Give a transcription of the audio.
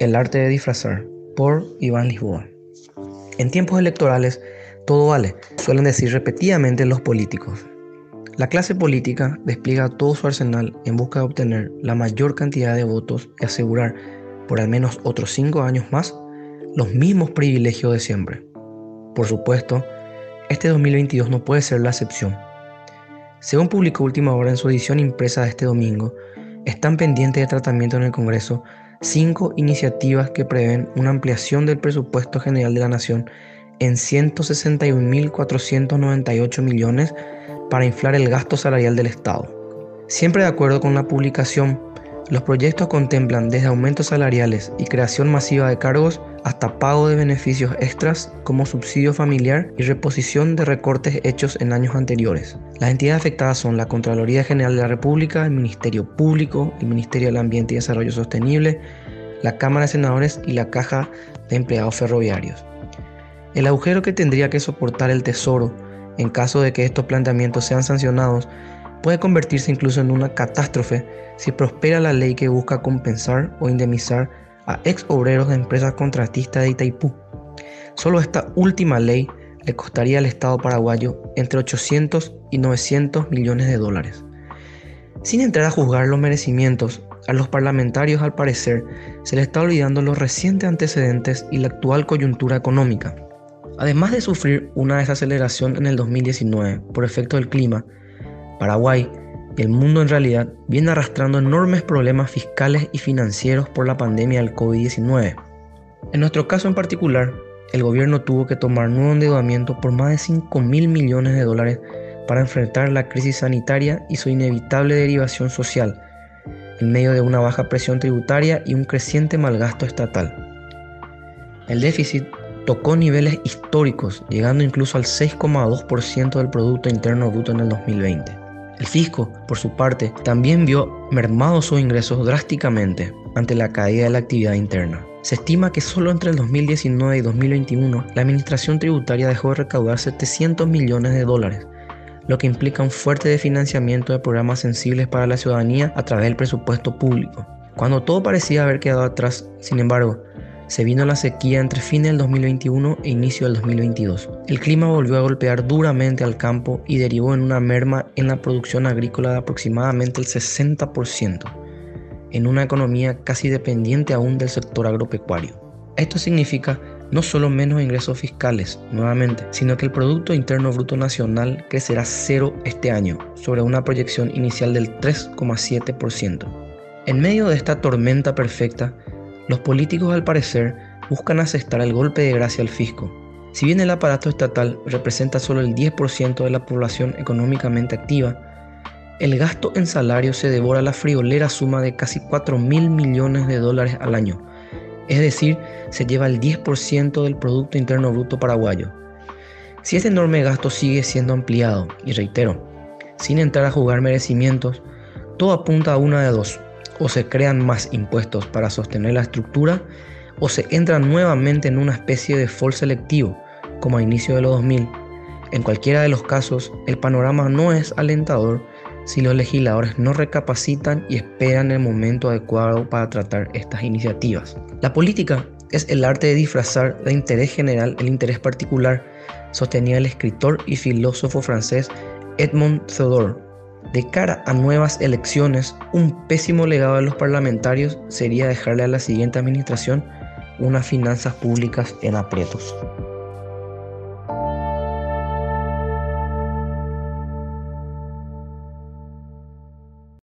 El arte de disfrazar, por Iván Lisboa. En tiempos electorales, todo vale, suelen decir repetidamente los políticos. La clase política despliega todo su arsenal en busca de obtener la mayor cantidad de votos y asegurar, por al menos otros cinco años más, los mismos privilegios de siempre. Por supuesto, este 2022 no puede ser la excepción. Según publicó Última Hora en su edición impresa de este domingo, están pendientes de tratamiento en el Congreso cinco iniciativas que prevén una ampliación del presupuesto general de la Nación en 161.498 millones para inflar el gasto salarial del Estado. Siempre de acuerdo con la publicación, los proyectos contemplan desde aumentos salariales y creación masiva de cargos hasta pago de beneficios extras como subsidio familiar y reposición de recortes hechos en años anteriores. Las entidades afectadas son la Contraloría General de la República, el Ministerio Público, el Ministerio del Ambiente y Desarrollo Sostenible, la Cámara de Senadores y la Caja de Empleados Ferroviarios. El agujero que tendría que soportar el Tesoro en caso de que estos planteamientos sean sancionados puede convertirse incluso en una catástrofe si prospera la ley que busca compensar o indemnizar a ex obreros de empresas contratistas de Itaipú. Solo esta última ley le costaría al Estado paraguayo entre 800 y 900 millones de dólares. Sin entrar a juzgar los merecimientos, a los parlamentarios al parecer se les está olvidando los recientes antecedentes y la actual coyuntura económica. Además de sufrir una desaceleración en el 2019 por efecto del clima, Paraguay y el mundo en realidad viene arrastrando enormes problemas fiscales y financieros por la pandemia del COVID-19. En nuestro caso en particular, el gobierno tuvo que tomar nuevo endeudamiento por más de 5 mil millones de dólares para enfrentar la crisis sanitaria y su inevitable derivación social, en medio de una baja presión tributaria y un creciente malgasto estatal. El déficit tocó niveles históricos, llegando incluso al 6,2% del Producto Interno Bruto en el 2020. El fisco, por su parte, también vio mermados sus ingresos drásticamente ante la caída de la actividad interna. Se estima que solo entre el 2019 y 2021 la administración tributaria dejó de recaudar 700 millones de dólares, lo que implica un fuerte desfinanciamiento de programas sensibles para la ciudadanía a través del presupuesto público. Cuando todo parecía haber quedado atrás, sin embargo, se vino la sequía entre fines del 2021 e inicio del 2022. El clima volvió a golpear duramente al campo y derivó en una merma en la producción agrícola de aproximadamente el 60%, en una economía casi dependiente aún del sector agropecuario. Esto significa no solo menos ingresos fiscales, nuevamente, sino que el Producto Interno Bruto Nacional crecerá cero este año, sobre una proyección inicial del 3,7%. En medio de esta tormenta perfecta, los políticos al parecer buscan asestar el golpe de gracia al fisco. Si bien el aparato estatal representa solo el 10% de la población económicamente activa, el gasto en salario se devora la friolera suma de casi 4 mil millones de dólares al año, es decir, se lleva el 10% del Producto Interno Bruto paraguayo. Si este enorme gasto sigue siendo ampliado, y reitero, sin entrar a jugar merecimientos, todo apunta a una de dos o se crean más impuestos para sostener la estructura, o se entra nuevamente en una especie de fall selectivo, como a inicio de los 2000. En cualquiera de los casos, el panorama no es alentador si los legisladores no recapacitan y esperan el momento adecuado para tratar estas iniciativas. La política es el arte de disfrazar de interés general el interés particular, sostenía el escritor y filósofo francés Edmond Theodore. De cara a nuevas elecciones, un pésimo legado de los parlamentarios sería dejarle a la siguiente administración unas finanzas públicas en aprietos.